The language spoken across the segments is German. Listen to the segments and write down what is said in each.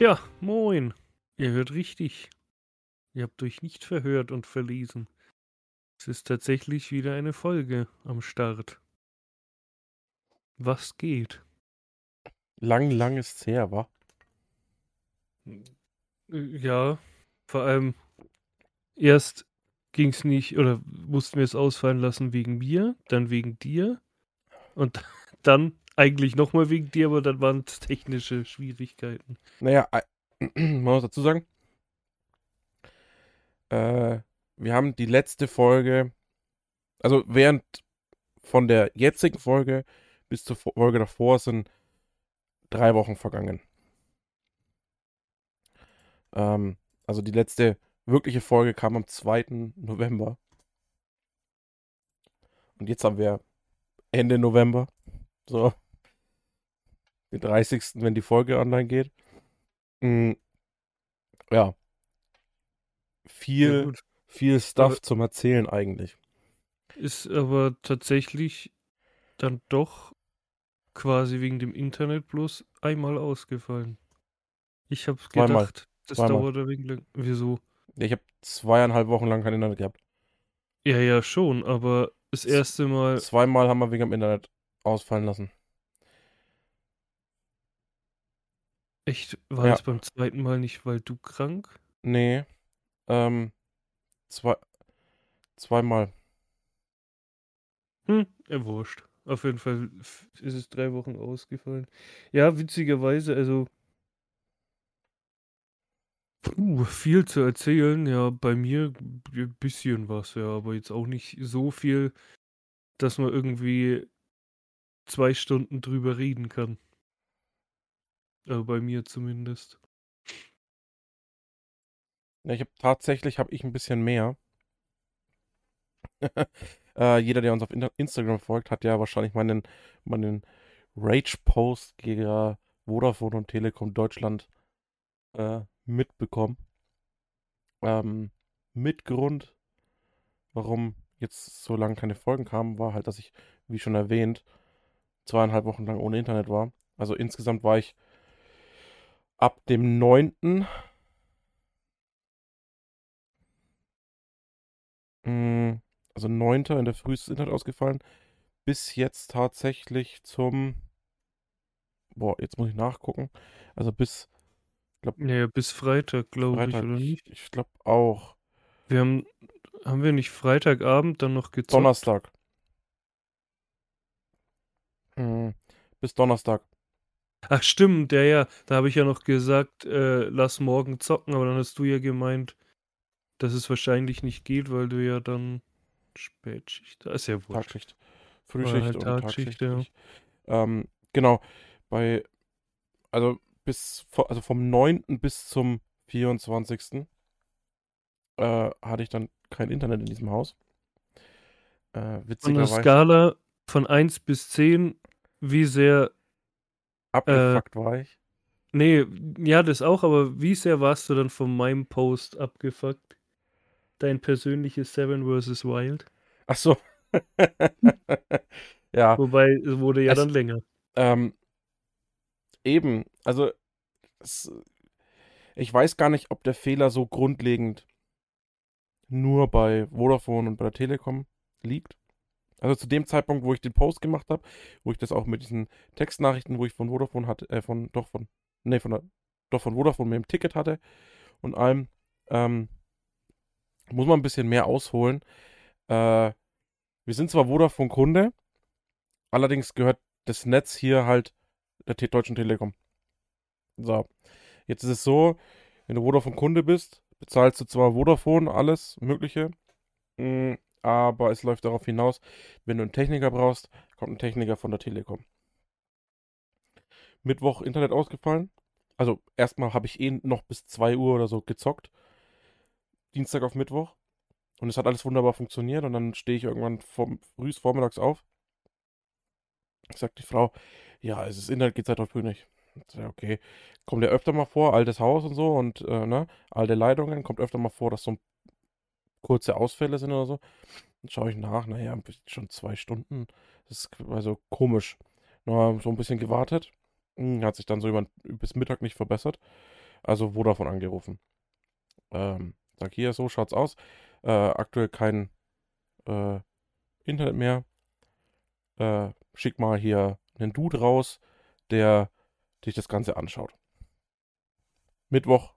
Ja, moin. Ihr hört richtig. Ihr habt euch nicht verhört und verlesen. Es ist tatsächlich wieder eine Folge am Start. Was geht? Lang, lang ist's her, wa? Ja, vor allem erst ging es nicht oder mussten wir es ausfallen lassen wegen mir, dann wegen dir und dann eigentlich nochmal wegen dir, aber dann waren es technische Schwierigkeiten. Naja, man muss dazu sagen, äh, wir haben die letzte Folge, also während von der jetzigen Folge bis zur Folge davor sind drei Wochen vergangen. Ähm, also die letzte wirkliche Folge kam am 2. November. Und jetzt haben wir Ende November. So. Den 30. wenn die Folge online geht. Mhm. Ja. Viel, ja, viel Stuff aber zum Erzählen eigentlich. Ist aber tatsächlich dann doch quasi wegen dem Internet bloß einmal ausgefallen. Ich hab's Zweimal. gedacht, das Zweimal. dauert wegen lang. Wieso? Ich habe zweieinhalb Wochen lang kein Internet gehabt. Ja, ja, schon, aber das erste Mal. Zweimal haben wir wegen dem Internet ausfallen lassen. Echt? War ja. es beim zweiten Mal nicht, weil du krank? Nee. Ähm, zwei, zweimal. Hm, er wurscht. Auf jeden Fall ist es drei Wochen ausgefallen. Ja, witzigerweise, also Puh, viel zu erzählen. Ja, bei mir ein bisschen was, ja, aber jetzt auch nicht so viel, dass man irgendwie zwei Stunden drüber reden kann. Also bei mir zumindest. Ja, ich habe tatsächlich habe ich ein bisschen mehr. äh, jeder, der uns auf Instagram folgt, hat ja wahrscheinlich meinen, meinen Rage-Post gegen Vodafone und Telekom Deutschland äh, mitbekommen. Ähm, mit Grund, warum jetzt so lange keine Folgen kamen, war halt, dass ich, wie schon erwähnt, zweieinhalb Wochen lang ohne Internet war. Also insgesamt war ich ab dem 9. Hm, also 9. in der Früh ist das Internet ausgefallen. Bis jetzt tatsächlich zum. Boah, jetzt muss ich nachgucken. Also bis Glaub, nee, bis Freitag, glaube ich, oder nicht? Ich, ich glaube auch. Wir haben, haben wir nicht Freitagabend dann noch gezockt? Donnerstag. Mhm. Bis Donnerstag. Ach stimmt, ja, ja. Da habe ich ja noch gesagt, äh, lass morgen zocken, aber dann hast du ja gemeint, dass es wahrscheinlich nicht geht, weil du ja dann Spätschicht, da ist ja wurscht. Tagschicht. Frühschicht halt und Tagschicht, Tagschicht ja. Ähm, genau, bei, also bis, also vom 9. bis zum 24. Äh, hatte ich dann kein Internet in diesem Haus. Äh, witzigerweise. Von der Skala von 1 bis 10, wie sehr abgefuckt äh, war ich? Nee, ja, das auch, aber wie sehr warst du dann von meinem Post abgefuckt? Dein persönliches Seven vs. Wild? Ach so. ja. Wobei, es wurde ja es, dann länger. Ähm, Eben, also es, ich weiß gar nicht, ob der Fehler so grundlegend nur bei Vodafone und bei der Telekom liegt. Also zu dem Zeitpunkt, wo ich den Post gemacht habe, wo ich das auch mit diesen Textnachrichten, wo ich von Vodafone hatte, äh, von, doch von, nee, von der, doch von Vodafone mit dem Ticket hatte und allem, ähm, muss man ein bisschen mehr ausholen. Äh, wir sind zwar Vodafone-Kunde, allerdings gehört das Netz hier halt der Deutschen Telekom. So. Jetzt ist es so, wenn du Vodafone Kunde bist, bezahlst du zwar Vodafone alles Mögliche, mm, aber es läuft darauf hinaus, wenn du einen Techniker brauchst, kommt ein Techniker von der Telekom. Mittwoch Internet ausgefallen. Also erstmal habe ich eh noch bis 2 Uhr oder so gezockt. Dienstag auf Mittwoch. Und es hat alles wunderbar funktioniert. Und dann stehe ich irgendwann vom, früh vormittags auf. Sagt die Frau, ja, es ist Internet geht seit heute früh nicht. Ja, okay. Kommt ja öfter mal vor, altes Haus und so und äh, ne, alte Leitungen, kommt öfter mal vor, dass so kurze Ausfälle sind oder so. Dann schaue ich nach, naja, schon zwei Stunden. Das ist also komisch. Nur so ein bisschen gewartet. Hm, hat sich dann so über, bis Mittag nicht verbessert. Also Vodafone angerufen. Ähm, sag hier, so schaut's aus. Äh, aktuell kein äh, Internet mehr. Äh, schick mal hier einen Dude raus, der sich das Ganze anschaut. Mittwoch,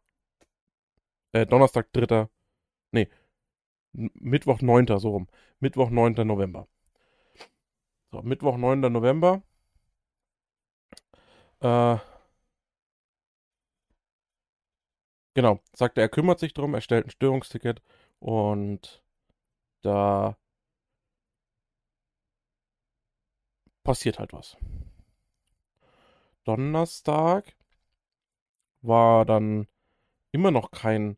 äh, Donnerstag, 3. Nee, Mittwoch, 9. so rum. Mittwoch, 9. November. So, Mittwoch, 9. November. Äh, genau, sagte er, kümmert sich drum, er stellt ein Störungsticket und da passiert halt was. Donnerstag war dann immer noch kein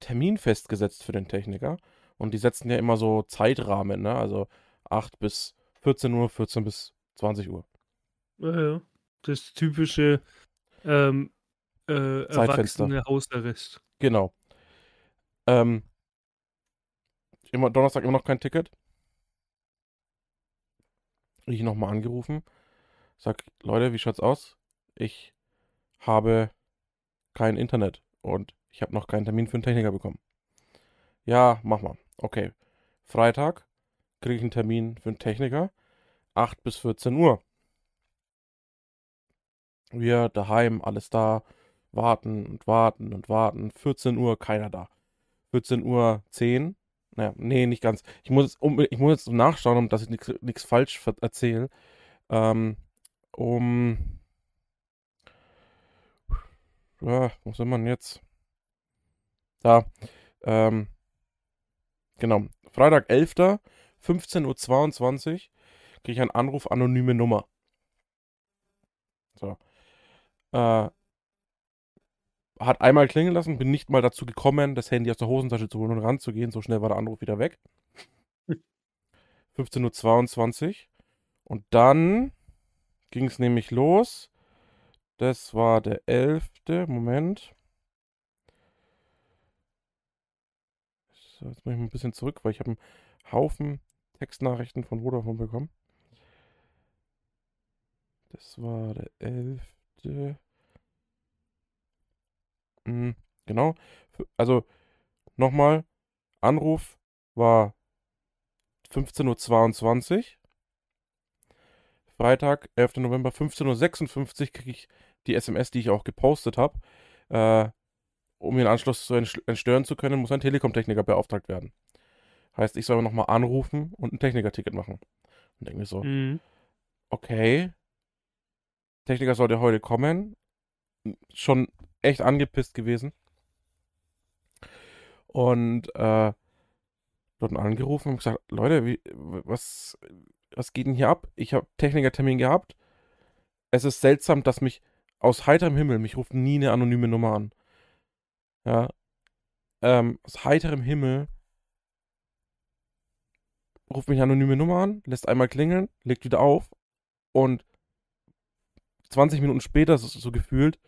Termin festgesetzt für den Techniker. Und die setzen ja immer so Zeitrahmen, ne? Also 8 bis 14 Uhr, 14 bis 20 Uhr. Ja, ja. Das typische ähm, äh, Zeitfenster. erwachsene Hausarrest. Genau. Ähm, immer, Donnerstag immer noch kein Ticket. Ich nochmal angerufen. Sag, Leute, wie schaut's aus? Ich habe kein Internet und ich habe noch keinen Termin für einen Techniker bekommen. Ja, mach mal. Okay. Freitag kriege ich einen Termin für einen Techniker. 8 bis 14 Uhr. Wir daheim, alles da, warten und warten und warten. 14 Uhr, keiner da. 14 Uhr 10. Naja, nee, nicht ganz. Ich muss jetzt, um, ich muss jetzt nachschauen, um dass ich nichts falsch erzähle. Ähm, um. Ja, wo sind wir denn jetzt? Da. Ähm, genau. Freitag 11. 15.22 Uhr kriege ich einen Anruf, anonyme Nummer. So. Äh, hat einmal klingeln lassen, bin nicht mal dazu gekommen, das Handy aus der Hosentasche zu holen und ranzugehen. So schnell war der Anruf wieder weg. 15.22 Uhr. Und dann ging es nämlich los. Das war der 11. Moment. Jetzt muss ich mal ein bisschen zurück, weil ich habe einen Haufen Textnachrichten von Vodafone bekommen. Das war der 11. Mhm, genau. Also nochmal, Anruf war 15.22 Uhr. Freitag, 11. November, 15.56 Uhr kriege ich die SMS, die ich auch gepostet habe. Äh, um den Anschluss zu entstören zu können, muss ein Telekom-Techniker beauftragt werden. Heißt, ich soll nochmal anrufen und ein Techniker-Ticket machen. Und denke mir so, Mhm. okay, Techniker sollte heute kommen. Schon echt angepisst gewesen. Und äh, dort angerufen und gesagt, Leute, wie, was, was geht denn hier ab? Ich habe Technikertermin gehabt. Es ist seltsam, dass mich aus heiterem Himmel, mich ruft nie eine anonyme Nummer an. Ja. Ähm, aus heiterem Himmel ruft mich eine anonyme Nummer an, lässt einmal klingeln, legt wieder auf und 20 Minuten später, so, so gefühlt,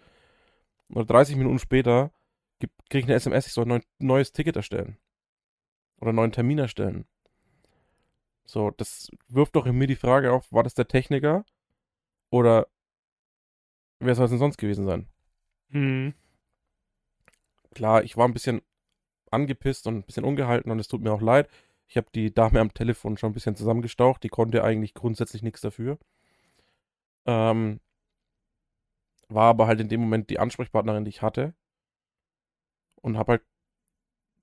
oder 30 Minuten später, kriege ich eine SMS, ich soll ein neues Ticket erstellen. Oder einen neuen Termin erstellen. So, das wirft doch in mir die Frage auf, war das der Techniker? Oder wer soll es denn sonst gewesen sein? Mhm. Klar, ich war ein bisschen angepisst und ein bisschen ungehalten und es tut mir auch leid. Ich habe die Dame am Telefon schon ein bisschen zusammengestaucht. Die konnte eigentlich grundsätzlich nichts dafür. Ähm, war aber halt in dem Moment die Ansprechpartnerin, die ich hatte. Und habe halt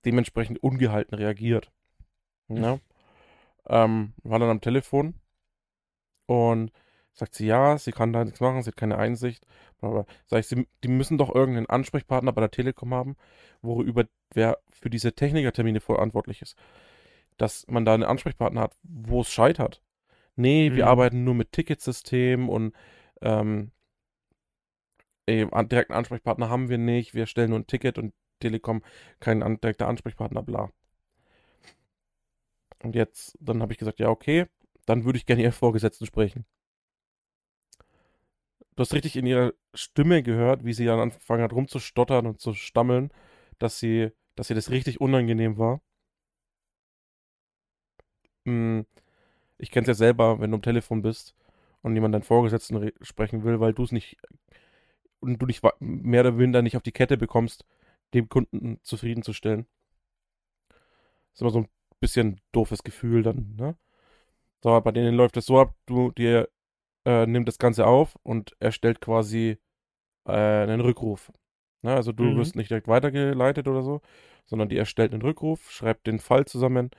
dementsprechend ungehalten reagiert. Ja. Ähm, war dann am Telefon und sagt sie, ja, sie kann da nichts machen, sie hat keine Einsicht. Aber sag ich, sie, die müssen doch irgendeinen Ansprechpartner bei der Telekom haben, worüber wer für diese Technikertermine verantwortlich ist. Dass man da einen Ansprechpartner hat, wo es scheitert. Nee, wir Mhm. arbeiten nur mit Ticketsystem und ähm, an- direkten Ansprechpartner haben wir nicht. Wir stellen nur ein Ticket und Telekom kein an, direkter Ansprechpartner, bla. Und jetzt, dann habe ich gesagt, ja, okay, dann würde ich gerne Ihren Vorgesetzten sprechen. Du hast richtig in ihrer Stimme gehört, wie sie dann angefangen hat rumzustottern und zu stammeln, dass sie, dass ihr das richtig unangenehm war. Hm, Ich kenne es ja selber, wenn du am Telefon bist und jemand deinen Vorgesetzten re- sprechen will, weil du es nicht und du dich mehr oder weniger nicht auf die Kette bekommst, dem Kunden zufriedenzustellen. ist immer so ein bisschen doofes Gefühl dann, ne? So, bei denen läuft es so ab, du dir äh, nimmt das Ganze auf und erstellt quasi äh, einen Rückruf. Ne? Also du Mhm. wirst nicht direkt weitergeleitet oder so, sondern die erstellt einen Rückruf, schreibt den Fall zusammen,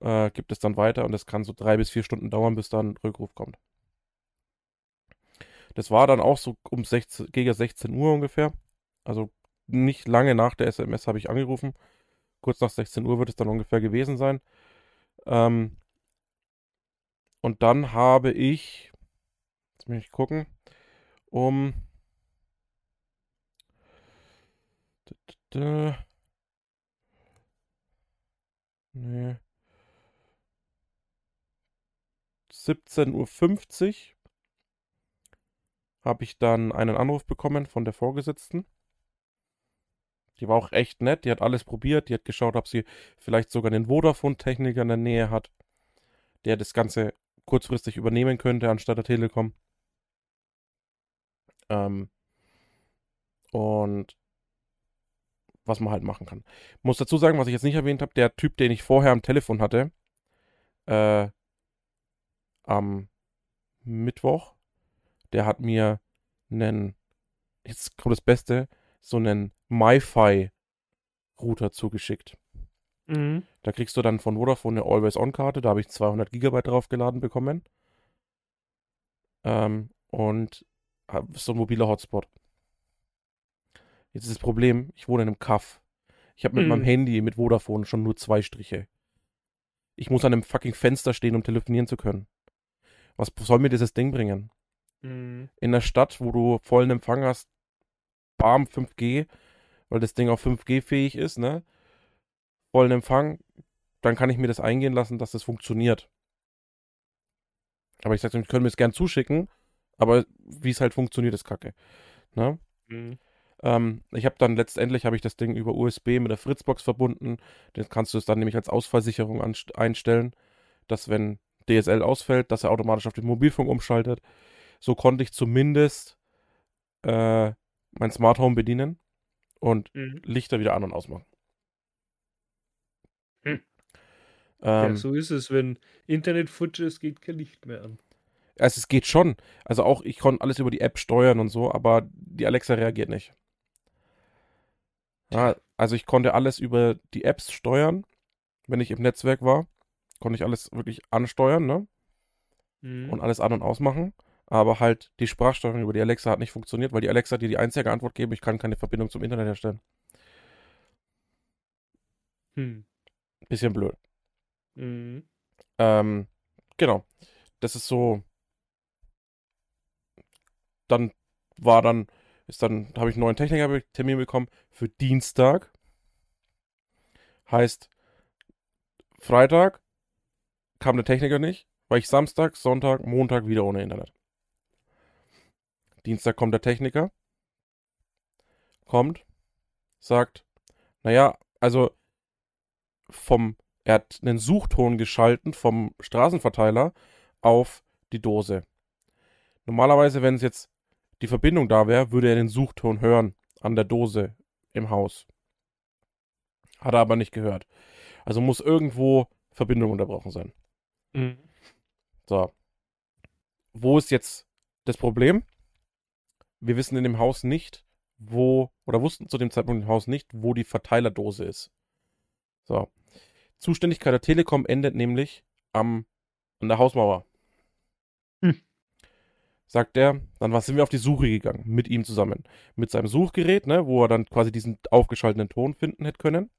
äh, gibt es dann weiter und das kann so drei bis vier Stunden dauern, bis dann ein Rückruf kommt. Das war dann auch so um 16, gegen 16 Uhr ungefähr. Also nicht lange nach der SMS habe ich angerufen. Kurz nach 16 Uhr wird es dann ungefähr gewesen sein. Ähm, und dann habe ich, jetzt muss ich gucken, um nee, 17.50 Uhr habe ich dann einen Anruf bekommen von der Vorgesetzten. Die war auch echt nett, die hat alles probiert, die hat geschaut, ob sie vielleicht sogar einen Vodafone-Techniker in der Nähe hat, der das Ganze kurzfristig übernehmen könnte, anstatt der Telekom. Ähm, und was man halt machen kann. Muss dazu sagen, was ich jetzt nicht erwähnt habe, der Typ, den ich vorher am Telefon hatte, äh, am Mittwoch, der hat mir einen, jetzt kommt das Beste, so einen MiFi-Router zugeschickt. Mhm. Da kriegst du dann von Vodafone eine Always-On-Karte, da habe ich 200 Gigabyte draufgeladen bekommen. Ähm, und hab so ein mobiler Hotspot. Jetzt ist das Problem, ich wohne in einem Kaff. Ich habe mit Mhm. meinem Handy, mit Vodafone schon nur zwei Striche. Ich muss an einem fucking Fenster stehen, um telefonieren zu können. Was soll mir dieses Ding bringen? Mhm. In der Stadt, wo du vollen Empfang hast, bam, 5G, weil das Ding auch 5G-fähig ist, ne? Vollen Empfang, dann kann ich mir das eingehen lassen, dass das funktioniert. Aber ich sage, ich können mir es gern zuschicken, aber wie es halt funktioniert, ist kacke. Ne? Mhm. Ähm, ich habe dann letztendlich habe ich das Ding über USB mit der Fritzbox verbunden. Das kannst du es dann nämlich als Ausfallsicherung einstellen, dass wenn DSL ausfällt, dass er automatisch auf den Mobilfunk umschaltet. So konnte ich zumindest äh, mein Smart Home bedienen und Mhm. Lichter wieder an und ausmachen. Hm. Ähm, ja, so ist es, wenn Internet futsch ist, geht kein Licht mehr an. Also es geht schon. Also auch, ich konnte alles über die App steuern und so, aber die Alexa reagiert nicht. Ja, also ich konnte alles über die Apps steuern, wenn ich im Netzwerk war. Konnte ich alles wirklich ansteuern, ne? Mhm. Und alles an- und ausmachen. Aber halt die Sprachsteuerung über die Alexa hat nicht funktioniert, weil die Alexa dir die einzige Antwort geben, ich kann keine Verbindung zum Internet herstellen. Hm. Bisschen blöd. Mhm. Ähm, genau. Das ist so. Dann war dann, ist dann, habe ich einen neuen Technikertermin bekommen für Dienstag. Heißt, Freitag kam der Techniker nicht, war ich Samstag, Sonntag, Montag wieder ohne Internet. Dienstag kommt der Techniker, kommt, sagt, naja, also vom, er hat einen Suchton geschalten vom Straßenverteiler auf die Dose. Normalerweise, wenn es jetzt die Verbindung da wäre, würde er den Suchton hören an der Dose im Haus. Hat er aber nicht gehört. Also muss irgendwo Verbindung unterbrochen sein. Mhm. So. Wo ist jetzt das Problem? Wir wissen in dem Haus nicht, wo, oder wussten zu dem Zeitpunkt im Haus nicht, wo die Verteilerdose ist. So. Zuständigkeit der Telekom endet nämlich am, an der Hausmauer. Hm. Sagt er, dann was sind wir auf die Suche gegangen, mit ihm zusammen. Mit seinem Suchgerät, ne, wo er dann quasi diesen aufgeschalteten Ton finden hätte können.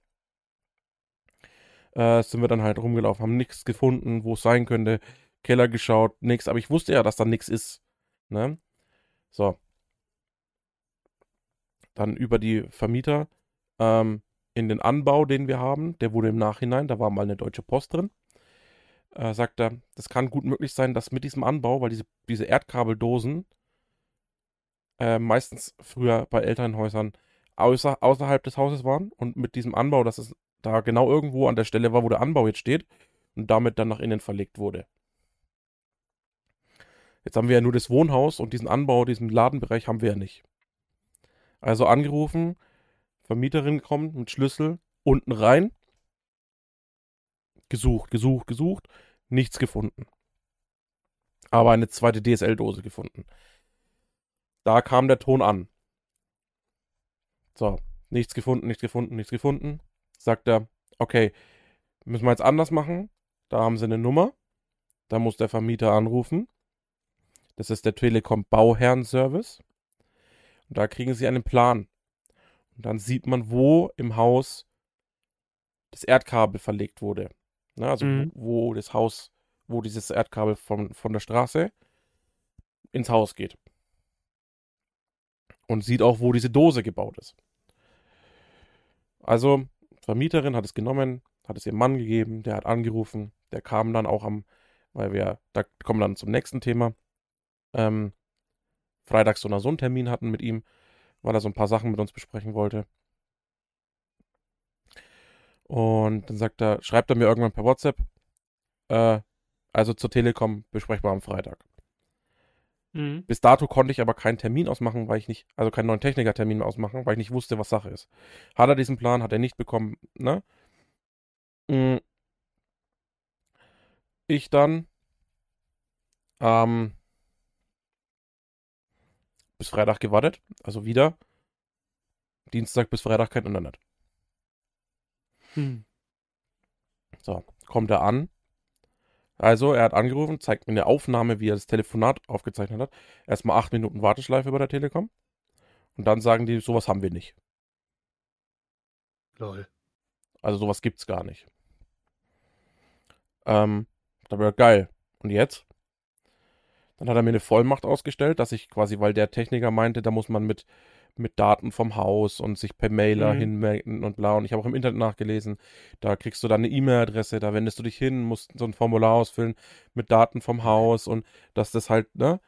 Äh, sind wir dann halt rumgelaufen, haben nichts gefunden, wo es sein könnte. Keller geschaut, nix. Aber ich wusste ja, dass da nichts ist. Ne? So. Dann über die Vermieter ähm, in den Anbau, den wir haben. Der wurde im Nachhinein, da war mal eine Deutsche Post drin. Äh, sagt er, das kann gut möglich sein, dass mit diesem Anbau, weil diese, diese Erdkabeldosen äh, meistens früher bei Elternhäusern außer, außerhalb des Hauses waren und mit diesem Anbau, dass es da genau irgendwo an der Stelle war, wo der Anbau jetzt steht und damit dann nach innen verlegt wurde. Jetzt haben wir ja nur das Wohnhaus und diesen Anbau, diesen Ladenbereich haben wir ja nicht. Also angerufen, Vermieterin kommt mit Schlüssel, unten rein. Gesucht, gesucht, gesucht, nichts gefunden. Aber eine zweite DSL-Dose gefunden. Da kam der Ton an. So, nichts gefunden, nichts gefunden, nichts gefunden. Sagt er, okay, müssen wir jetzt anders machen. Da haben sie eine Nummer. Da muss der Vermieter anrufen. Das ist der Telekom Bauherrenservice. Und da kriegen sie einen Plan. Und dann sieht man, wo im Haus das Erdkabel verlegt wurde. Na, also Mhm. wo, wo das Haus, wo dieses Erdkabel von, von der Straße ins Haus geht. Und sieht auch, wo diese Dose gebaut ist. Also, Vermieterin hat es genommen, hat es ihrem Mann gegeben, der hat angerufen, der kam dann auch am, weil wir, da kommen wir dann zum nächsten Thema, ähm, freitags so einen Termin hatten mit ihm, weil er so ein paar Sachen mit uns besprechen wollte. Und dann sagt er, schreibt er mir irgendwann per WhatsApp, äh, also zur Telekom besprechbar am Freitag. Mhm. Bis dato konnte ich aber keinen Termin ausmachen, weil ich nicht, also keinen neuen Techniker-Termin ausmachen, weil ich nicht wusste, was Sache ist. Hat er diesen Plan, hat er nicht bekommen, ne? Mm. Ich dann ähm, bis Freitag gewartet, also wieder Dienstag bis Freitag kein Internet. Hm. So, kommt er an. Also, er hat angerufen, zeigt mir eine Aufnahme, wie er das Telefonat aufgezeichnet hat. Erstmal acht Minuten Warteschleife bei der Telekom. Und dann sagen die, sowas haben wir nicht. Lol. Also sowas gibt's gar nicht. Ähm, da wäre geil. Und jetzt? Dann hat er mir eine Vollmacht ausgestellt, dass ich quasi, weil der Techniker meinte, da muss man mit, mit Daten vom Haus und sich per Mailer Mhm. hinmelden und bla. Und ich habe auch im Internet nachgelesen, da kriegst du dann eine E-Mail-Adresse, da wendest du dich hin, musst so ein Formular ausfüllen mit Daten vom Haus und dass das halt, ne?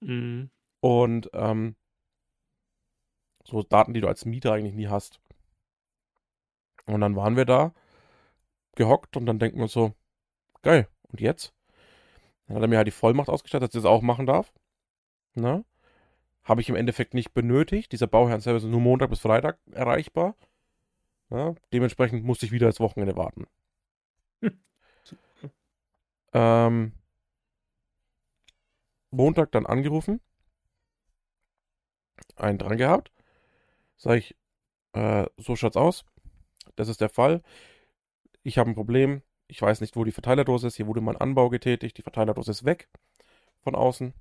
Mhm. Und ähm, so Daten, die du als Mieter eigentlich nie hast. Und dann waren wir da, gehockt und dann denken wir so, geil, und jetzt? Dann hat er mir halt die Vollmacht ausgestattet, dass ich das auch machen darf. Ne? Habe ich im Endeffekt nicht benötigt. Dieser Bauherrenservice ist nur Montag bis Freitag erreichbar. Ja? Dementsprechend musste ich wieder das Wochenende warten. ähm, Montag dann angerufen. Einen dran gehabt. Sag ich, äh, so schaut's aus. Das ist der Fall. Ich habe ein Problem. Ich weiß nicht, wo die Verteilerdose ist. Hier wurde mein Anbau getätigt. Die Verteilerdose ist weg von außen.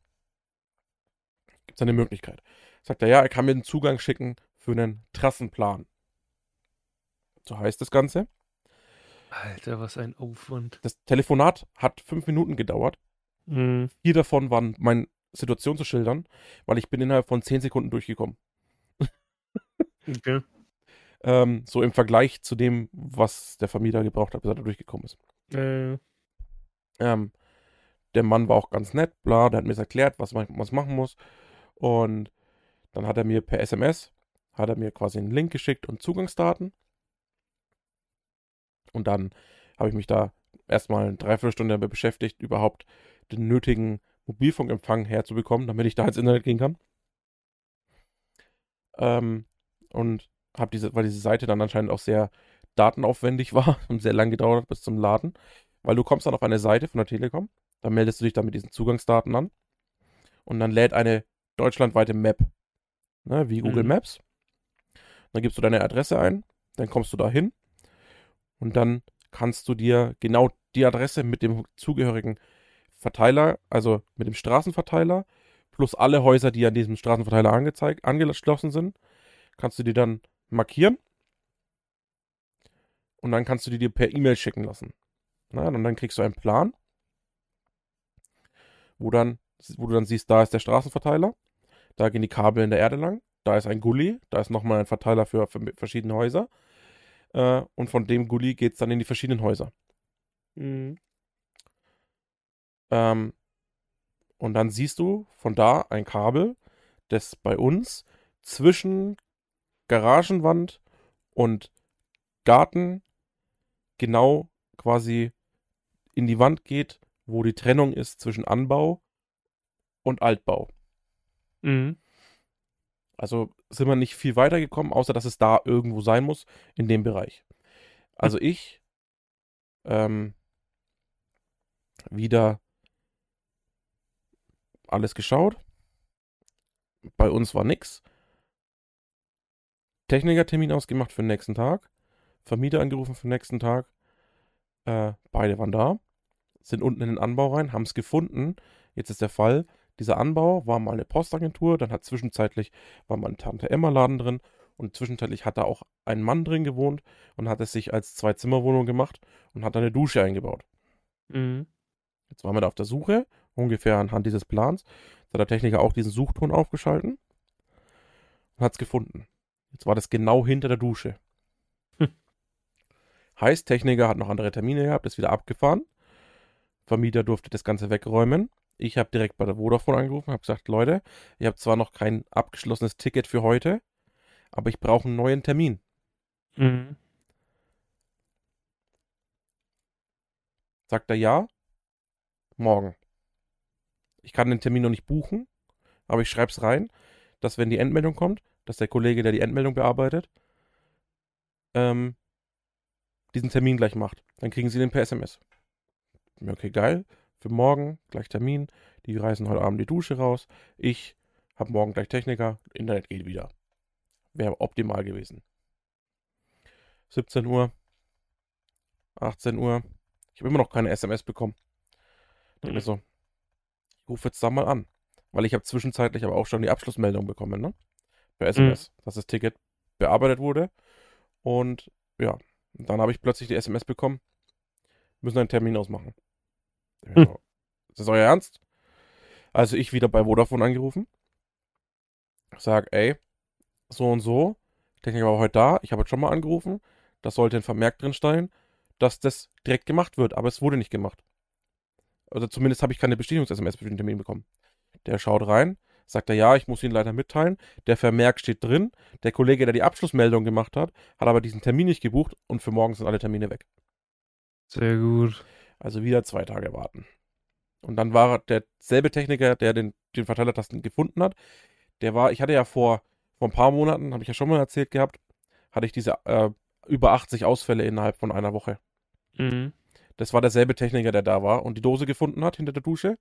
Gibt es eine Möglichkeit? Sagt er, ja, er kann mir einen Zugang schicken für einen Trassenplan. So heißt das Ganze. Alter, was ein Aufwand. Das Telefonat hat fünf Minuten gedauert. Mhm. Vier davon waren meine Situation zu schildern, weil ich bin innerhalb von zehn Sekunden durchgekommen. Okay. Ähm, so im Vergleich zu dem, was der Vermieter gebraucht hat, bis er da durchgekommen ist. Äh, Ähm, der Mann war auch ganz nett, bla, der hat mir erklärt, was man was machen muss. Und dann hat er mir per SMS, hat er mir quasi einen Link geschickt und Zugangsdaten. Und dann habe ich mich da erstmal eine Dreiviertelstunde damit beschäftigt, überhaupt den nötigen Mobilfunkempfang herzubekommen, damit ich da ins Internet gehen kann. Ähm, und habe diese, weil diese Seite dann anscheinend auch sehr datenaufwendig war und sehr lang gedauert hat bis zum Laden, weil du kommst dann auf eine Seite von der Telekom, dann meldest du dich dann mit diesen Zugangsdaten an und dann lädt eine deutschlandweite Map, ne, wie Google Mhm. Maps. Dann gibst du deine Adresse ein, dann kommst du da hin und dann kannst du dir genau die Adresse mit dem zugehörigen Verteiler, also mit dem Straßenverteiler, plus alle Häuser, die an diesem Straßenverteiler angezeigt, angeschlossen sind, kannst du dir dann markieren und dann kannst du die dir per E-Mail schicken lassen. Na, und dann kriegst du einen Plan, wo, dann, wo du dann siehst, da ist der Straßenverteiler, da gehen die Kabel in der Erde lang, da ist ein Gully, da ist nochmal ein Verteiler für, für verschiedene Häuser äh, und von dem Gully geht es dann in die verschiedenen Häuser. mhm. Ähm, und dann siehst du von da ein Kabel, das bei uns zwischen Garagenwand und Garten genau quasi in die Wand geht, wo die Trennung ist zwischen Anbau und Altbau. Mhm. Also sind wir nicht viel weitergekommen, außer dass es da irgendwo sein muss, in dem Bereich. Also ich ähm, wieder alles geschaut. Bei uns war nix. Technikertermin ausgemacht für den nächsten Tag. Vermieter angerufen für den nächsten Tag. Äh, beide waren da. Sind unten in den Anbau rein, haben es gefunden. Jetzt ist der Fall, dieser Anbau war mal eine Postagentur, dann hat zwischenzeitlich war mal ein Tante Emma Laden drin und zwischenzeitlich hat da auch ein Mann drin gewohnt und hat es sich als Zwei-Zimmer-Wohnung gemacht und hat da eine Dusche eingebaut. Mhm. Jetzt waren wir da auf der Suche, ungefähr anhand dieses Plans. Jetzt hat der Techniker auch diesen Suchton aufgeschalten und hat es gefunden. Jetzt war das genau hinter der Dusche. Hm. Heißt, Techniker hat noch andere Termine gehabt, ist wieder abgefahren. Vermieter durfte das Ganze wegräumen. Ich habe direkt bei der Vodafone angerufen, habe gesagt, Leute, ich habe zwar noch kein abgeschlossenes Ticket für heute, aber ich brauche einen neuen Termin. Mhm. Sagt er ja, morgen. Ich kann den Termin noch nicht buchen, aber ich schreibe es rein, dass wenn die Endmeldung kommt, dass der Kollege, der die Endmeldung bearbeitet, ähm, diesen Termin gleich macht. Dann kriegen sie den per SMS. Okay, geil. Für morgen gleich Termin. Die reißen heute Abend die Dusche raus. Ich habe morgen gleich Techniker. Internet geht wieder. Wäre optimal gewesen. 17 Uhr. 18 Uhr. Ich habe immer noch keine SMS bekommen. Denke mir so, ich rufe jetzt da mal an. Weil ich habe zwischenzeitlich aber auch schon die Abschlussmeldung bekommen, ne? Per SMS, dass das Ticket bearbeitet wurde. Und ja, dann habe ich plötzlich die SMS bekommen. Müssen einen Termin ausmachen. Hm. Ist das euer Ernst? Also ich wieder bei Vodafone angerufen. Sag, ey, so und so. Techniker war heute da. Ich habe jetzt schon mal angerufen. Das sollte ein Vermerk drin stehen, dass das direkt gemacht wird. Aber es wurde nicht gemacht. Also zumindest habe ich keine Bestätigungs-SMS für den Termin bekommen. Der schaut rein, sagt er, ja, ich muss Ihnen leider mitteilen. Der Vermerk steht drin. Der Kollege, der die Abschlussmeldung gemacht hat, hat aber diesen Termin nicht gebucht und für morgen sind alle Termine weg. Sehr gut. Also wieder zwei Tage warten. Und dann war derselbe Techniker, der den, den Verteilertasten gefunden hat, der war, ich hatte ja vor, vor ein paar Monaten, habe ich ja schon mal erzählt gehabt, hatte ich diese äh, über 80 Ausfälle innerhalb von einer Woche. Mhm. Das war derselbe Techniker, der da war und die Dose gefunden hat hinter der Dusche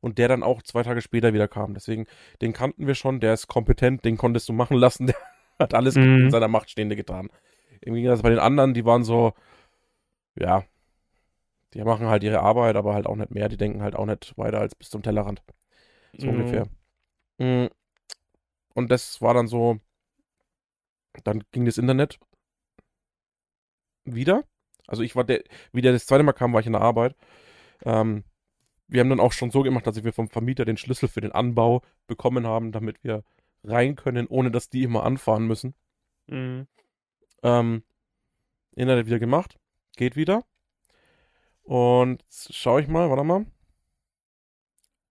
und der dann auch zwei Tage später wieder kam. Deswegen, den kannten wir schon, der ist kompetent, den konntest du machen lassen, der hat alles Mhm. in seiner Macht Stehende getan. Im Gegensatz bei den anderen, die waren so, ja, die machen halt ihre Arbeit, aber halt auch nicht mehr, die denken halt auch nicht weiter als bis zum Tellerrand. So Ja. ungefähr. Mm. Und das war dann so, dann ging das Internet wieder. Also ich war der, wie der das zweite Mal kam, war ich in der Arbeit. Ähm, wir haben dann auch schon so gemacht, dass wir vom Vermieter den Schlüssel für den Anbau bekommen haben, damit wir rein können, ohne dass die immer anfahren müssen. Mhm. Ähm, Internet wieder gemacht, geht wieder. Und schaue ich mal, warte mal.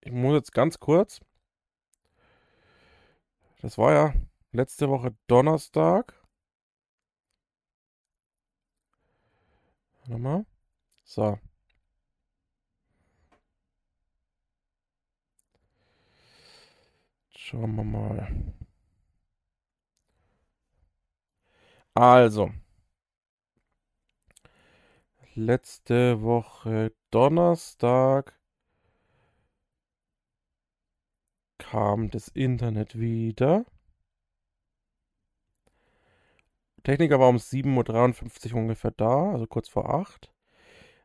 Ich muss jetzt ganz kurz. Das war ja letzte Woche Donnerstag. Warte mal. So. Schauen wir mal. Also. Letzte Woche Donnerstag kam das Internet wieder. Techniker war um 7.53 Uhr ungefähr da, also kurz vor 8.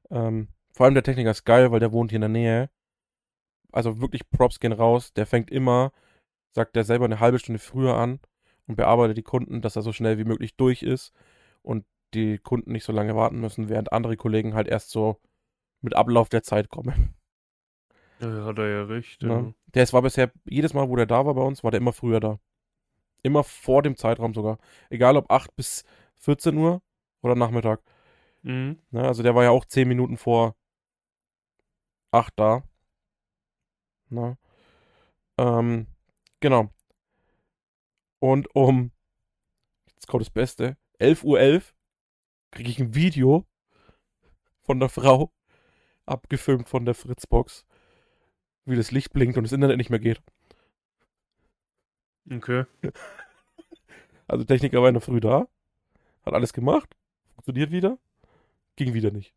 Ähm, vor allem der Techniker ist geil, weil der wohnt hier in der Nähe. Also wirklich Props gehen raus. Der fängt immer, sagt er selber, eine halbe Stunde früher an und bearbeitet die Kunden, dass er so schnell wie möglich durch ist und die Kunden nicht so lange warten müssen, während andere Kollegen halt erst so mit Ablauf der Zeit kommen. Ja, hat er ja recht. Ja. Ne? Der es war bisher, jedes Mal, wo der da war bei uns, war der immer früher da. Immer vor dem Zeitraum sogar. Egal ob 8 bis 14 Uhr oder Nachmittag. Mhm. Ne? Also der war ja auch 10 Minuten vor 8 da. Ne? Ähm, genau. Und um, jetzt kommt das Beste, 11.11 Uhr 11 kriege ich ein Video von der Frau, abgefilmt von der Fritzbox, wie das Licht blinkt und das Internet nicht mehr geht. Okay. Also Techniker war in der Früh da, hat alles gemacht, funktioniert wieder, ging wieder nicht.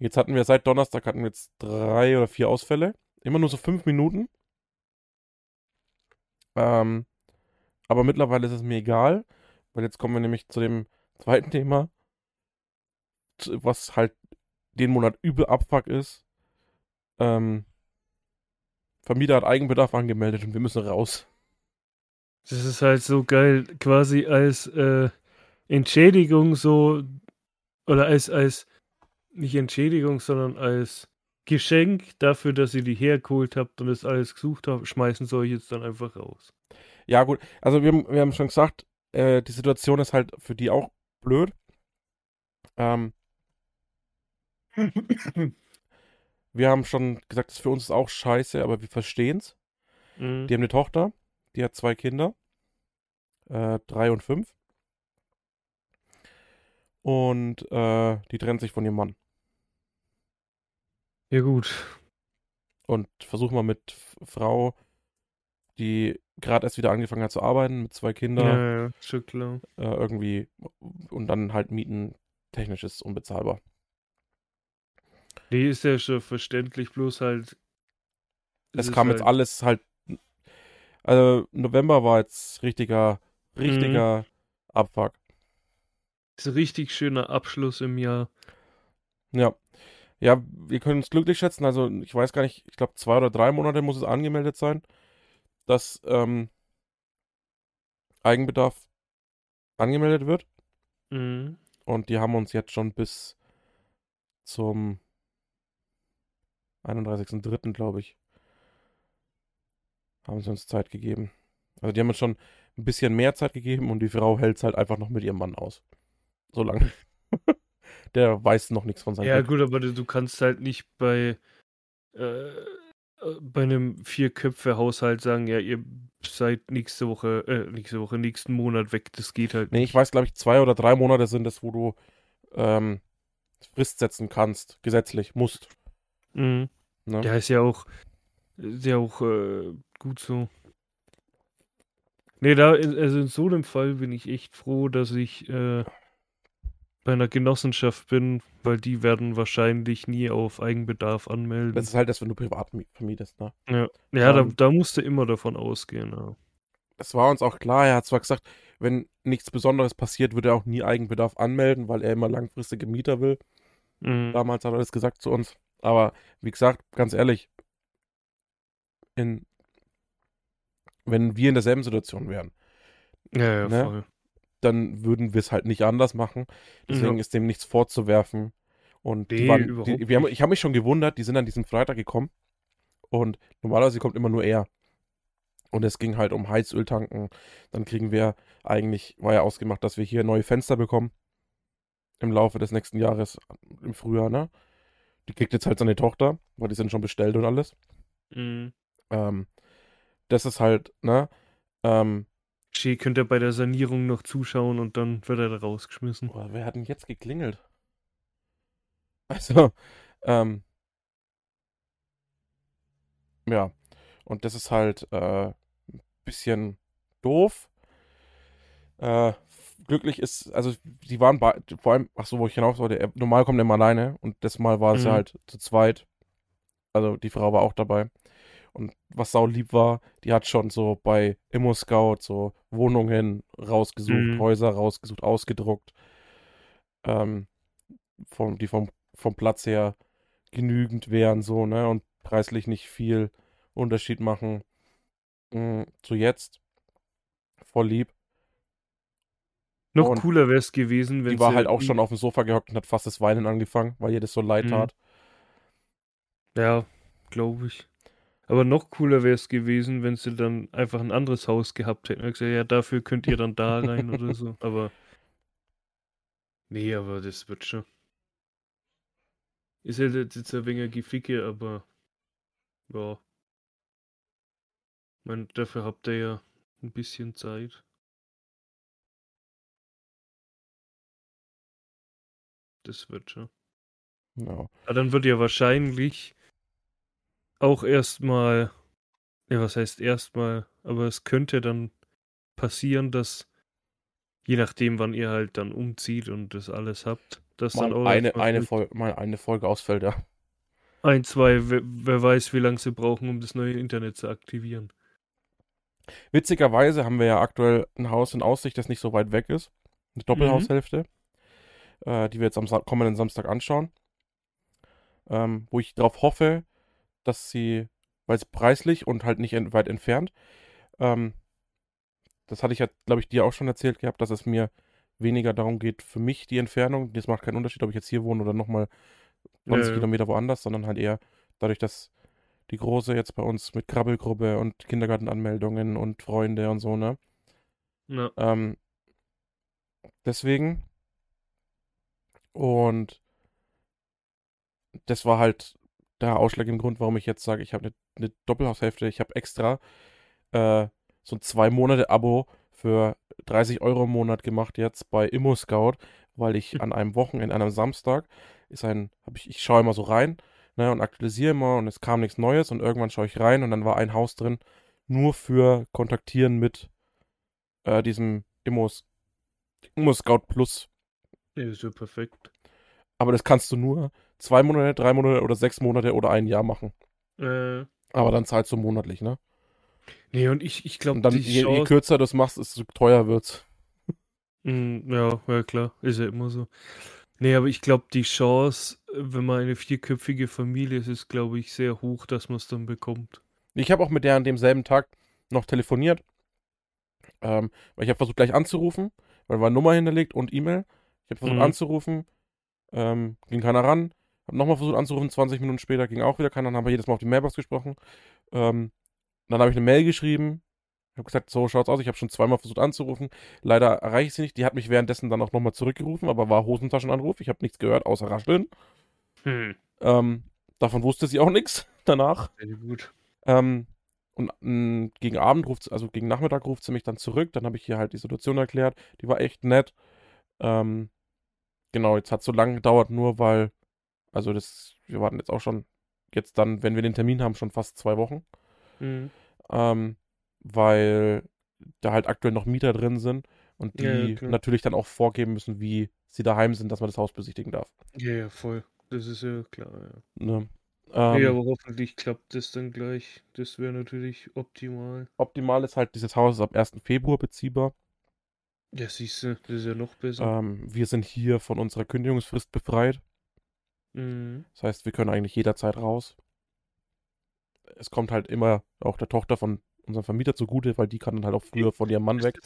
Jetzt hatten wir seit Donnerstag hatten wir jetzt drei oder vier Ausfälle. Immer nur so fünf Minuten. Ähm, aber mittlerweile ist es mir egal, weil jetzt kommen wir nämlich zu dem zweiten Thema, was halt den Monat übel Abfuck ist. Ähm, Vermieter hat Eigenbedarf angemeldet und wir müssen raus. Das ist halt so geil, quasi als äh, Entschädigung so, oder als, als, nicht Entschädigung, sondern als Geschenk dafür, dass ihr die hergeholt habt und das alles gesucht habt, schmeißen soll ich jetzt dann einfach raus. Ja, gut, also wir, wir haben schon gesagt, äh, die Situation ist halt für die auch blöd. Ähm, wir haben schon gesagt, das für uns ist auch scheiße, aber wir verstehen es. Mhm. Die haben eine Tochter, die hat zwei Kinder, äh, drei und fünf. Und äh, die trennt sich von ihrem Mann. Ja, gut. Und versuch mal mit Frau, die gerade erst wieder angefangen hat zu arbeiten, mit zwei Kindern, Ja, ja, schon klar. äh, irgendwie und dann halt Mieten technisch ist unbezahlbar. Nee, ist ja schon verständlich, bloß halt. Es kam jetzt halt- alles halt. Also November war jetzt richtiger, richtiger Abfuck. Ist ein richtig schöner Abschluss im Jahr. Ja. Ja, wir können uns glücklich schätzen. Also ich weiß gar nicht, ich glaube zwei oder drei Monate muss es angemeldet sein, dass ähm, Eigenbedarf angemeldet wird. Mhm. Und die haben uns jetzt schon bis zum 31.03. glaube ich, haben sie uns Zeit gegeben. Also die haben uns schon ein bisschen mehr Zeit gegeben und die Frau hält es halt einfach noch mit ihrem Mann aus. So lange. Der weiß noch nichts von seinem Ja, Glück. gut, aber du kannst halt nicht bei, äh, bei einem Vier-Köpfe-Haushalt sagen, ja, ihr seid nächste Woche, äh, nächste Woche, nächsten Monat weg. Das geht halt Nee, ich weiß, glaube ich, zwei oder drei Monate sind es, wo du ähm, Frist setzen kannst, gesetzlich, musst. Mhm. Ne? Ja, ist ja auch, ist ja auch äh, gut so. Nee, da, also in so einem Fall bin ich echt froh, dass ich äh, bei einer Genossenschaft bin, weil die werden wahrscheinlich nie auf Eigenbedarf anmelden. Das ist halt das, wenn du privat mi- vermietest. Ne? ja, ja da, Ähm. da musst du immer davon ausgehen. Ja. Es war uns auch klar, er hat zwar gesagt, wenn nichts Besonderes passiert, würde er auch nie Eigenbedarf anmelden, weil er immer langfristige Mieter will. Mhm. Damals hat er das gesagt zu uns. Aber wie gesagt, ganz ehrlich, in, wenn wir in derselben Situation wären, Ja, ja, Ne? Dann würden wir es halt nicht anders machen. Deswegen Ja. ist dem nichts vorzuwerfen. Und die Nee, waren, die, wir haben, ich habe mich schon gewundert, die sind an diesem Freitag gekommen. Und normalerweise kommt immer nur er. Und es ging halt um Heizöltanken. Dann kriegen wir eigentlich, war ja ausgemacht, dass wir hier neue Fenster bekommen. Im Laufe des nächsten Jahres, im Frühjahr, ne? Die kriegt jetzt halt seine Tochter, weil die sind schon bestellt und alles. Mhm. Ähm, das ist halt, ne? Ähm, Schee könnt ihr bei der Sanierung noch zuschauen und dann wird er da rausgeschmissen. Boah, wer hat denn jetzt geklingelt? Also, ähm, ja, und das ist halt äh, ein bisschen doof. Äh, glücklich ist, also die waren bei, vor allem, ach so, wo ich hinaus wollte, normal kommt er immer alleine und das Mal war es Mhm. halt zu zweit. Also die Frau war auch dabei. Und was sau lieb war, die hat schon so bei Immo Scout so Wohnungen rausgesucht, Mhm. Häuser rausgesucht, ausgedruckt. Ähm, vom, die vom, vom Platz her genügend wären, so, ne? Und preislich nicht viel Unterschied machen. Mm, zu jetzt. Voll lieb. Noch Und cooler wäre es gewesen, wenn Die war halt auch schon auf dem Sofa gehockt und hat fast das Weinen angefangen, weil ihr das so leid Mhm. tat. Ja, glaube ich. Aber noch cooler wäre es gewesen, wenn sie dann einfach ein anderes Haus gehabt hätten. Und gesagt, ja, dafür könnt ihr dann da rein oder so. Aber. Nee, aber das wird schon. Ist halt jetzt ein wenig Geficke, aber. Ja. Ich mein, dafür habt ihr ja ein bisschen Zeit. Das wird schon. Ja. Aber dann wird ja wahrscheinlich auch erstmal, ja, was heißt erstmal, aber es könnte dann passieren, dass je nachdem, wann ihr halt dann umzieht und das alles habt, dass dann Mal auch eine, eine, vielleicht Fol mal eine Folge ausfällt, ja. ein, zwei, wer, wer weiß, wie lange sie brauchen, um das neue Internet zu aktivieren. Witzigerweise haben wir ja aktuell ein Haus in Aussicht, das nicht so weit weg ist. Eine Doppelhaushälfte, äh, die wir jetzt am Sa kommenden Samstag anschauen. Ähm, wo ich darauf hoffe, dass sie, weil es preislich und halt nicht ent weit entfernt, ähm, das hatte ich ja, glaube ich, dir auch schon erzählt gehabt, dass es mir weniger darum geht, für mich die Entfernung. Das macht keinen Unterschied, ob ich jetzt hier wohne oder nochmal 20 Äh, Kilometer woanders, sondern halt eher dadurch, dass die Große jetzt bei uns mit Krabbelgruppe und Kindergartenanmeldungen und Freunde und so, ne? ja. Ähm, deswegen. Und das war halt der ausschlaggebende Grund, warum ich jetzt sage, ich habe eine, eine Doppelhaushälfte. Ich habe extra äh, so ein zwei Monate Abo für 30 Euro im Monat gemacht jetzt bei Immo Scout, weil ich an einem Wochenende, an einem Samstag, ist ein, habe ich, ich schaue immer so rein, ne, und aktualisiere immer und es kam nichts Neues und irgendwann schaue ich rein und dann war ein Haus drin, nur für Kontaktieren mit äh, diesem Immo, Immo Scout Plus. ja, ist ja perfekt. Aber das kannst du nur zwei Monate, drei Monate oder sechs Monate oder ein Jahr machen. Äh, Aber dann zahlst du monatlich, ne? nee, und ich, ich glaube, Und dann, die je, je kürzer du das machst, desto teuer wird's. Mm, ja, ja, klar, ist ja immer so. Nee, aber ich glaube, die Chance, wenn man eine vierköpfige Familie ist, ist, glaube ich, sehr hoch, dass man es dann bekommt. Ich habe auch mit der an demselben Tag noch telefoniert, ähm, weil ich habe versucht gleich anzurufen, weil war Nummer hinterlegt und E-Mail. Ich habe versucht Mhm. anzurufen, ähm, ging keiner ran. Habe nochmal versucht anzurufen, 20 Minuten später ging auch wieder keiner, dann haben wir jedes Mal auf die Mailbox gesprochen. Ähm, dann habe ich eine Mail geschrieben, habe gesagt, so schaut's aus, ich habe schon zweimal versucht anzurufen. Leider erreiche ich sie nicht. Die hat mich währenddessen dann auch nochmal zurückgerufen, aber war Hosentaschenanruf. Ich habe nichts gehört, außer rascheln. Hm. Ähm, davon wusste sie auch nichts danach. Sehr gut. Ähm, und mh, gegen Abend ruft sie, also gegen Nachmittag ruft sie mich dann zurück. Dann habe ich ihr halt die Situation erklärt. Die war echt nett. Ähm, genau, jetzt hat so lange gedauert, nur weil, also das, wir warten jetzt auch schon, jetzt dann, wenn wir den Termin haben, schon fast zwei Wochen. Mhm. Ähm, weil da halt aktuell noch Mieter drin sind und Ja, ja, die klar. natürlich dann auch vorgeben müssen, wie sie daheim sind, dass man das Haus besichtigen darf. Ja, ja, voll. Das ist ja klar, ja. Ne? Ähm, aber hoffentlich klappt das dann gleich. Das wäre natürlich optimal. optimal ist halt, dieses Haus ist ab 1. Februar beziehbar. Ja, siehst du, das ist ja noch besser. Ähm, wir sind hier von unserer Kündigungsfrist befreit. Mhm. Das heißt, wir können eigentlich jederzeit raus. Es kommt halt immer auch der Tochter von unserem Vermieter zugute, weil die kann dann halt auch früher von ihrem Mann weg.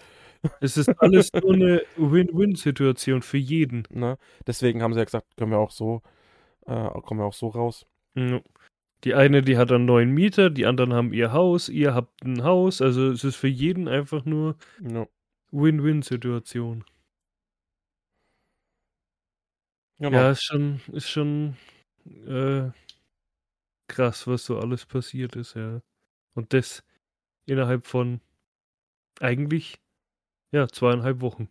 Es ist alles so eine Win-Win-Situation für jeden. Ne? Deswegen haben sie ja gesagt, können wir auch so, äh, kommen wir auch so raus. Die eine, die hat einen neuen Mieter, die anderen haben ihr Haus, ihr habt ein Haus. Also es ist für jeden einfach nur. Win-Win-Situation. Genau. Ja, ist schon, ist schon äh, krass, was so alles passiert ist, ja. Und das innerhalb von eigentlich, ja, zweieinhalb Wochen.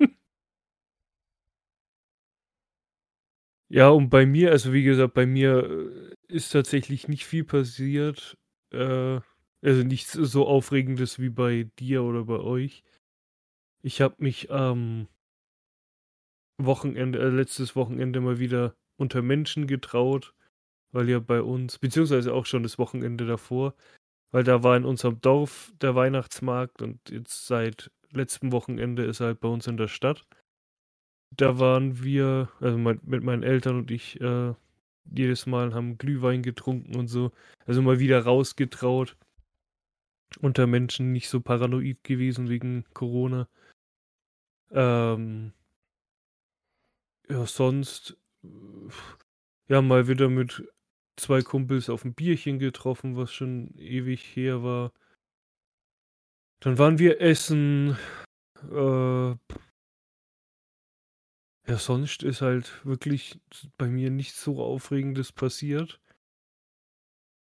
Ja, und bei mir, also wie gesagt, bei mir äh, ist tatsächlich nicht viel passiert. Äh, also nichts so Aufregendes wie bei dir oder bei euch. Ich habe mich am Wochenende, äh, letztes Wochenende mal wieder unter Menschen getraut, weil ja bei uns, beziehungsweise auch schon das Wochenende davor, weil da war in unserem Dorf der Weihnachtsmarkt und jetzt seit letztem Wochenende ist er halt bei uns in der Stadt. Da waren wir, also mein, mit meinen Eltern und ich, äh, jedes Mal haben Glühwein getrunken und so. Also mal wieder rausgetraut. Unter Menschen nicht so paranoid gewesen wegen Corona. Ähm, ja, sonst, ja, mal wieder mit zwei Kumpels auf ein Bierchen getroffen, was schon ewig her war. Dann waren wir essen. Äh, ja, sonst ist halt wirklich bei mir nichts so Aufregendes passiert.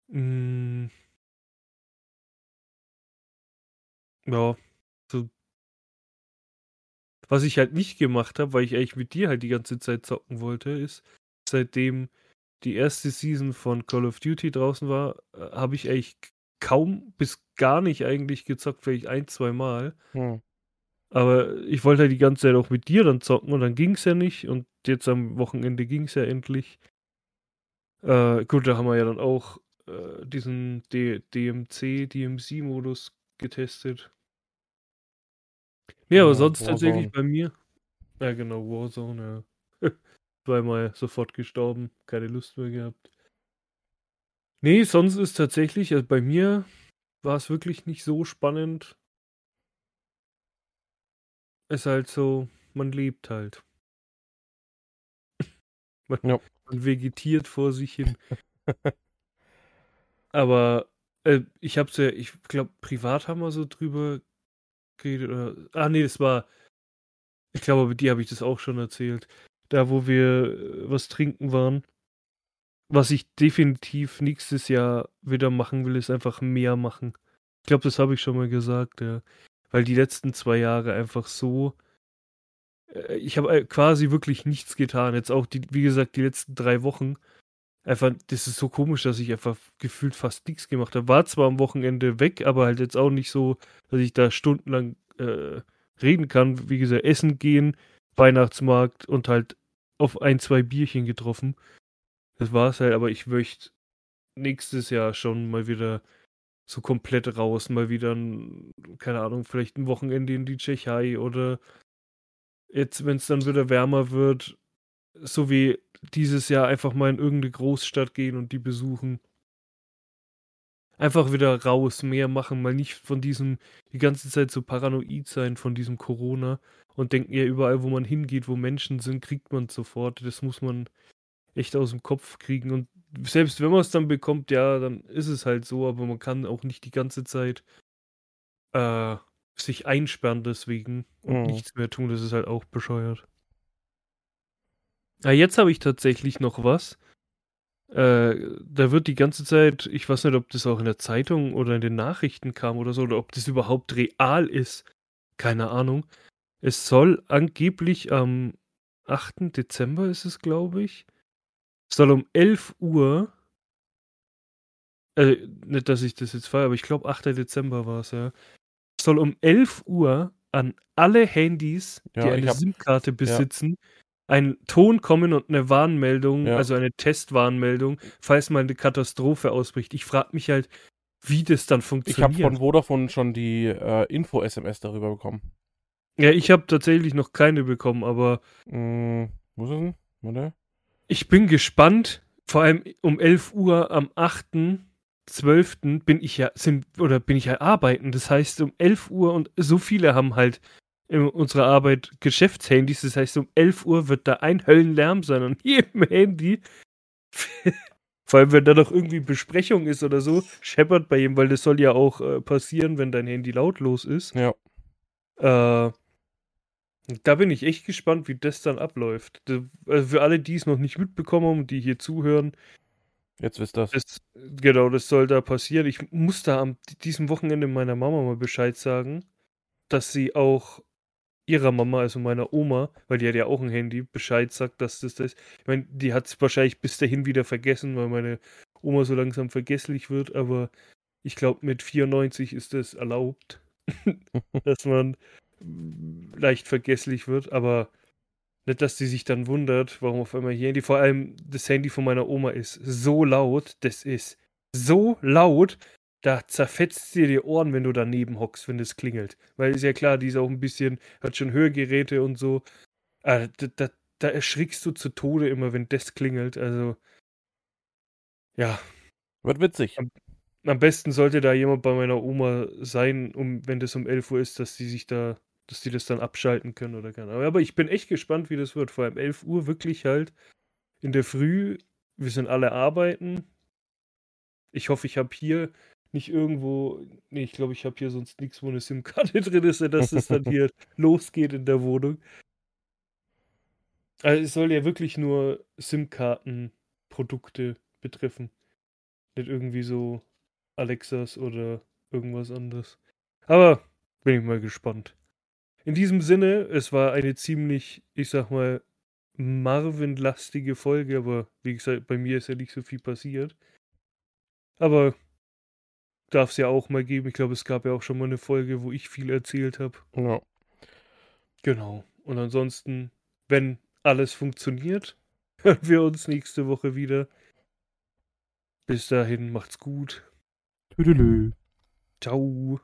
Mm. Ja. Was ich halt nicht gemacht habe, weil ich eigentlich mit dir halt die ganze Zeit zocken wollte, ist, seitdem die erste Season von Call of Duty draußen war, äh, habe ich eigentlich kaum bis gar nicht eigentlich gezockt, vielleicht ein, zwei Mal. Hm. Aber ich wollte halt die ganze Zeit auch mit dir dann zocken und dann ging es ja nicht. Und jetzt am Wochenende ging es ja endlich. Äh, gut, da haben wir ja dann auch äh, diesen D DMC, DMC-Modus getestet. Nee, aber Ja, sonst tatsächlich Warzone. bei mir. Ja, genau, Warzone, ja. Zweimal sofort gestorben, keine Lust mehr gehabt. Nee, sonst ist tatsächlich, also bei mir war es wirklich nicht so spannend. Ist halt so, man lebt halt. Man, Ja. man vegetiert vor sich hin. Aber äh, ich hab's ja, ich glaube, privat haben wir so drüber geredet. Oder, ah, nee, das war. Ich glaube, mit dir habe ich das auch schon erzählt. Da, wo wir äh, was trinken waren. Was ich definitiv nächstes Jahr wieder machen will, ist einfach mehr machen. Ich glaube, das habe ich schon mal gesagt, ja. Weil die letzten zwei Jahre einfach so. äh, Ich habe äh, quasi wirklich nichts getan. Jetzt auch, die, wie gesagt, die letzten drei Wochen. Einfach, das ist so komisch, dass ich einfach gefühlt fast nichts gemacht habe. War zwar am Wochenende weg, aber halt jetzt auch nicht so, dass ich da stundenlang äh, reden kann. Wie gesagt, essen gehen, Weihnachtsmarkt und halt auf ein, zwei Bierchen getroffen. Das war's halt, aber ich möchte nächstes Jahr schon mal wieder so komplett raus, mal wieder, ein, keine Ahnung, vielleicht ein Wochenende in die Tschechei oder jetzt, wenn es dann wieder wärmer wird, so wie dieses Jahr einfach mal in irgendeine Großstadt gehen und die besuchen. Einfach wieder raus, mehr machen, mal nicht von diesem, die ganze Zeit so paranoid sein von diesem Corona und denken ja überall, wo man hingeht, wo Menschen sind, kriegt man sofort. Das muss man echt aus dem Kopf kriegen. Und selbst wenn man es dann bekommt, ja, dann ist es halt so, aber man kann auch nicht die ganze Zeit äh, sich einsperren deswegen und Mhm. nichts mehr tun. Das ist halt auch bescheuert. Ah, jetzt habe ich tatsächlich noch was. Äh, da wird die ganze Zeit, ich weiß nicht, ob das auch in der Zeitung oder in den Nachrichten kam oder so, oder ob das überhaupt real ist. Keine Ahnung. Es soll angeblich am 8. Dezember ist es, glaube ich, soll um 11 Uhr, äh, nicht, dass ich das jetzt feiere, aber ich glaube 8. Dezember war es, ja, soll um 11 Uhr an alle Handys, die Ja, eine hab- SIM-Karte besitzen, ein Ton kommen und eine Warnmeldung, Ja. also eine Testwarnmeldung, falls mal eine Katastrophe ausbricht. Ich frage mich halt, wie das dann Ich habe funktioniert. von Vodafone schon die äh, Info-SMS darüber bekommen. ja, ich habe tatsächlich noch keine bekommen, aber Hm, wo ist es denn? Warte. ich bin gespannt. Vor allem um 11 Uhr am 8.12. bin ich ja, sind, oder bin ich ja arbeiten. Das heißt, um 11 Uhr und so viele haben halt in unserer Arbeit Geschäftshandys. Das heißt, um 11 Uhr wird da ein Höllenlärm sein an jedem Handy. Vor allem, wenn da noch irgendwie Besprechung ist oder so, scheppert bei ihm, weil das soll ja auch äh, passieren, wenn dein Handy lautlos ist. Ja. Äh, da bin ich echt gespannt, wie das dann abläuft. Da- Also für alle, die es noch nicht mitbekommen haben die hier zuhören, Jetzt wisst das. das, genau, das soll da passieren. Ich muss da am diesem Wochenende meiner Mama mal Bescheid sagen, dass sie auch ihrer Mama, also meiner Oma, weil die hat ja auch ein Handy, Bescheid sagt, dass das das ist. Ich meine, die hat es wahrscheinlich bis dahin wieder vergessen, weil meine Oma so langsam vergesslich wird, aber ich glaube, mit 94 ist das erlaubt, dass man leicht vergesslich wird, aber nicht, dass sie sich dann wundert, warum auf einmal ihr Handy, vor allem das Handy von meiner Oma ist so laut, das ist so laut, da zerfetzt dir die Ohren, wenn du daneben hockst, wenn das klingelt. Weil ist ja klar, die ist auch ein bisschen, hat schon Hörgeräte und so. Ah, da, da, da erschrickst du zu Tode immer, wenn das klingelt. Also, ja, Wird witzig. am besten sollte da jemand bei meiner Oma sein, um, wenn das um 11 Uhr ist, dass die sich da, dass die das dann abschalten können oder keine Ahnung. Aber ich bin echt gespannt, wie das wird. Vor allem 11 Uhr wirklich halt in der Früh. Wir sind alle arbeiten. Ich hoffe, ich habe hier nicht irgendwo, nee, ich glaube, ich habe hier sonst nichts, wo eine SIM-Karte drin ist, dass es dann hier losgeht in der Wohnung. Also es soll ja wirklich nur SIM-Karten-Produkte betreffen. Nicht irgendwie so Alexas oder irgendwas anderes. Aber bin ich mal gespannt. In diesem Sinne, es war eine ziemlich, ich sag mal, Marvin-lastige Folge, aber wie gesagt, bei mir ist ja nicht so viel passiert. Aber darf es ja auch mal geben. Ich glaube, es gab ja auch schon mal eine Folge, wo ich viel erzählt habe. Ja. Genau. Und ansonsten, wenn alles funktioniert, hören wir uns nächste Woche wieder. Bis dahin, macht's gut. Tüdelü. Ciao.